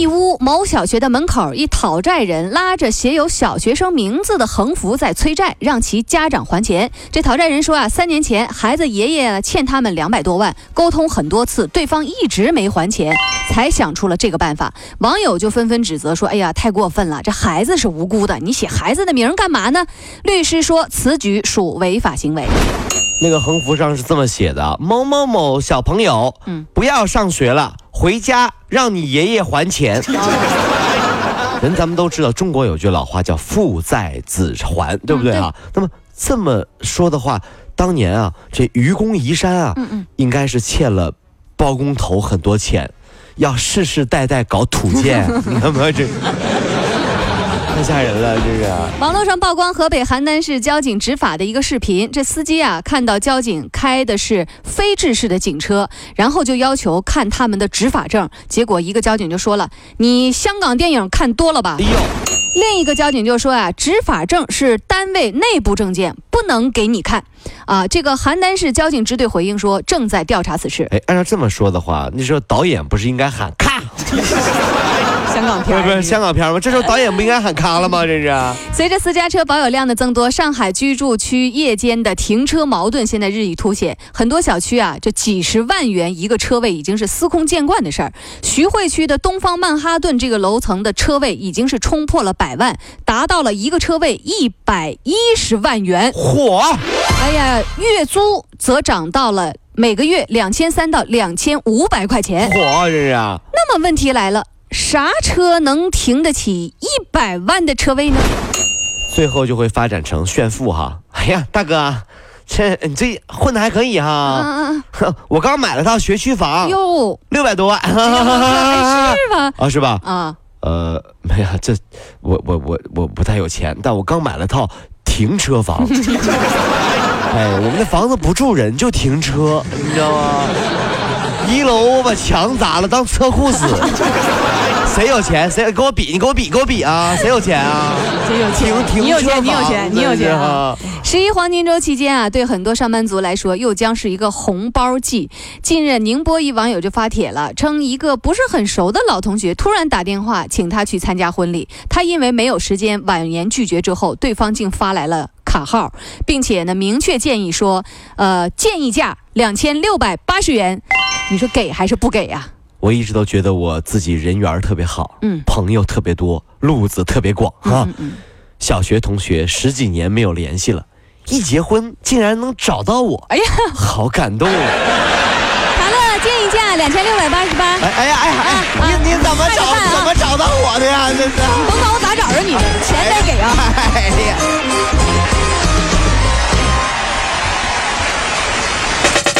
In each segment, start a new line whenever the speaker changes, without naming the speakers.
义乌某小学的门口，一讨债人拉着写有小学生名字的横幅在催债，让其家长还钱。这讨债人说啊，三年前孩子爷爷欠他们两百多万，沟通很多次，对方一直没还钱，才想出了这个办法。网友就纷纷指责说：“哎呀，太过分了！这孩子是无辜的，你写孩子的名干嘛呢？”律师说，此举属违法行为。
那个横幅上是这么写的：某某某小朋友，嗯，不要上学了，回家让你爷爷还钱。人咱们都知道，中国有句老话叫“父债子还”，对不对啊？那么这么说的话，当年啊，这愚公移山啊，应该是欠了包工头很多钱，要世世代代搞土建，你看没这？太吓人了，这个。
网络上曝光河北邯郸市交警执法的一个视频，这司机啊看到交警开的是非制式的警车，然后就要求看他们的执法证，结果一个交警就说了：“你香港电影看多了吧？”另一个交警就说啊：“执法证是单位内部证件，不能给你看。”啊，这个邯郸市交警支队回应说，正在调查此事。
哎，按照这么说的话，你说导演不是应该喊咔？
香港片
不是香港片吗？这时候导演不应该喊卡了吗？这是。
随着私家车保有量的增多，上海居住区夜间的停车矛盾现在日益凸显。很多小区啊，这几十万元一个车位已经是司空见惯的事儿。徐汇区的东方曼哈顿这个楼层的车位已经是冲破了百万，达到了一个车位一百一十万元。
嚯！
哎呀，月租则涨到了每个月两千三到两千五百块钱。
嚯，这是。
那么问题来了。啥车能停得起一百万的车位呢？
最后就会发展成炫富哈！哎呀，大哥，这你这混的还可以哈！我刚买了套学区房，哟，六百多万，是
吧？
啊，是吧？啊，呃，没有，这我我我我不太有钱，但我刚买了套停车房。哎，我们的房子不住人，就停车，你知道吗？一楼我把墙砸了，当车库使。谁有钱？谁给我比？你给我比，给我比啊！谁有钱啊？
谁有钱？你有钱，你有钱，你有钱啊！十一黄金周期间啊，对很多上班族来说，又将是一个红包季。近日，宁波一网友就发帖了，称一个不是很熟的老同学突然打电话请他去参加婚礼，他因为没有时间，婉言拒绝之后，对方竟发来了卡号，并且呢，明确建议说，呃，建议价两千六百八十元，你说给还是不给呀？
我一直都觉得我自己人缘特别好，嗯，朋友特别多，路子特别广哈。小学同学十几年没有联系了，一结婚竟然能找到我，哎呀，好感动啊！
好了，建议价两千六百八十八。哎哎呀哎呀，
你你怎么找怎么找到我的呀？这是你
甭管我咋找着你，钱得给啊！哎呀。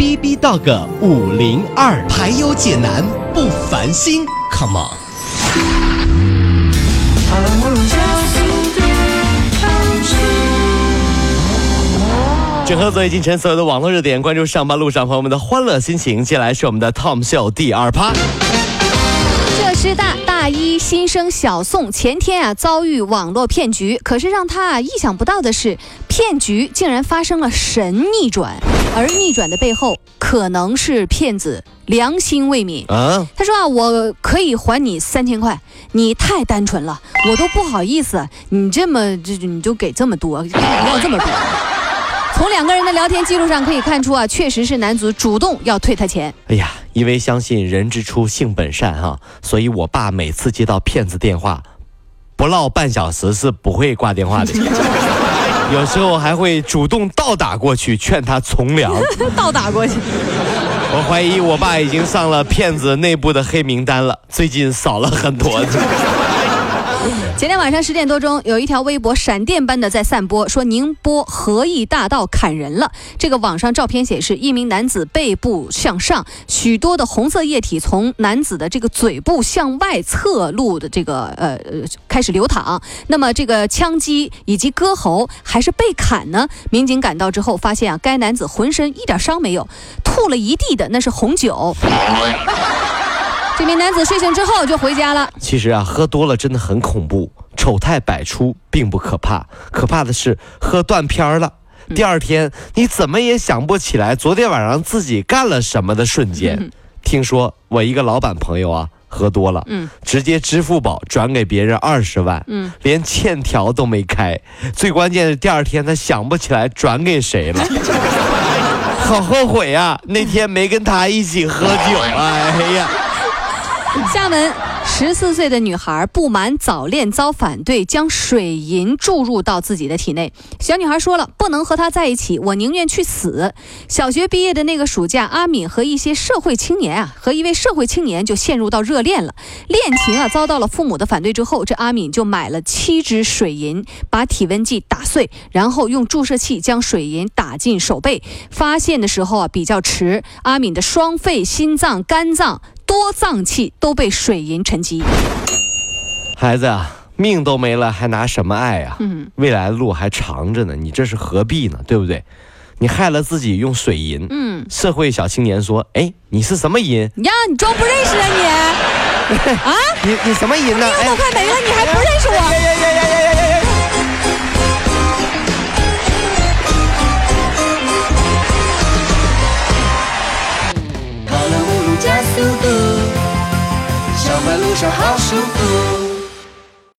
B B Dog 五零二排忧解难不烦心，Come on！
整合昨夜今晨所有的网络热点，关注上班路上朋友们的欢乐心情。接下来是我们的 Tom 秀第二趴。
浙师大大一新生小宋前天啊遭遇网络骗局，可是让他啊意想不到的是，骗局竟然发生了神逆转。而逆转的背后，可能是骗子良心未泯啊。他说啊，我可以还你三千块，你太单纯了，我都不好意思，你这么这你就给这么多，要这么多。从两个人的聊天记录上可以看出啊，确实是男子主动要退他钱。哎呀，
因为相信人之初性本善哈，所以我爸每次接到骗子电话，不唠半小时是不会挂电话的。有时候还会主动倒打过去劝他从良。
倒打过去。
我怀疑我爸已经上了骗子内部的黑名单了，最近少了很多。
前天晚上十点多钟，有一条微博闪电般的在散播，说宁波和义大道砍人了。这个网上照片显示，一名男子背部向上，许多的红色液体从男子的这个嘴部向外侧路的这个呃呃开始流淌。那么这个枪击以及割喉还是被砍呢？民警赶到之后发现啊，该男子浑身一点伤没有，吐了一地的那是红酒。这名男子睡醒之后就回家了。
其实啊，喝多了真的很恐怖，丑态百出并不可怕，可怕的是喝断片了。第二天你怎么也想不起来昨天晚上自己干了什么的瞬间。听说我一个老板朋友啊，喝多了，嗯，直接支付宝转给别人二十万，嗯，连欠条都没开。最关键是第二天他想不起来转给谁了，好后悔呀！那天没跟他一起喝酒，哎呀。
厦门十四岁的女孩不满早恋遭反对，将水银注入到自己的体内。小女孩说了：“不能和他在一起，我宁愿去死。”小学毕业的那个暑假，阿敏和一些社会青年啊，和一位社会青年就陷入到热恋了。恋情啊遭到了父母的反对之后，这阿敏就买了七支水银，把体温计打碎，然后用注射器将水银打进手背。发现的时候啊比较迟，阿敏的双肺、心脏、肝脏。多脏器都被水银沉积，
孩子啊，命都没了，还拿什么爱啊？嗯，未来的路还长着呢，你这是何必呢？对不对？你害了自己用水银。嗯，社会小青年说：“哎，你是什么银？
呀，你装不认识啊你？
啊，你你什么银呢？
命都快没了，你还不认识我？”
seu.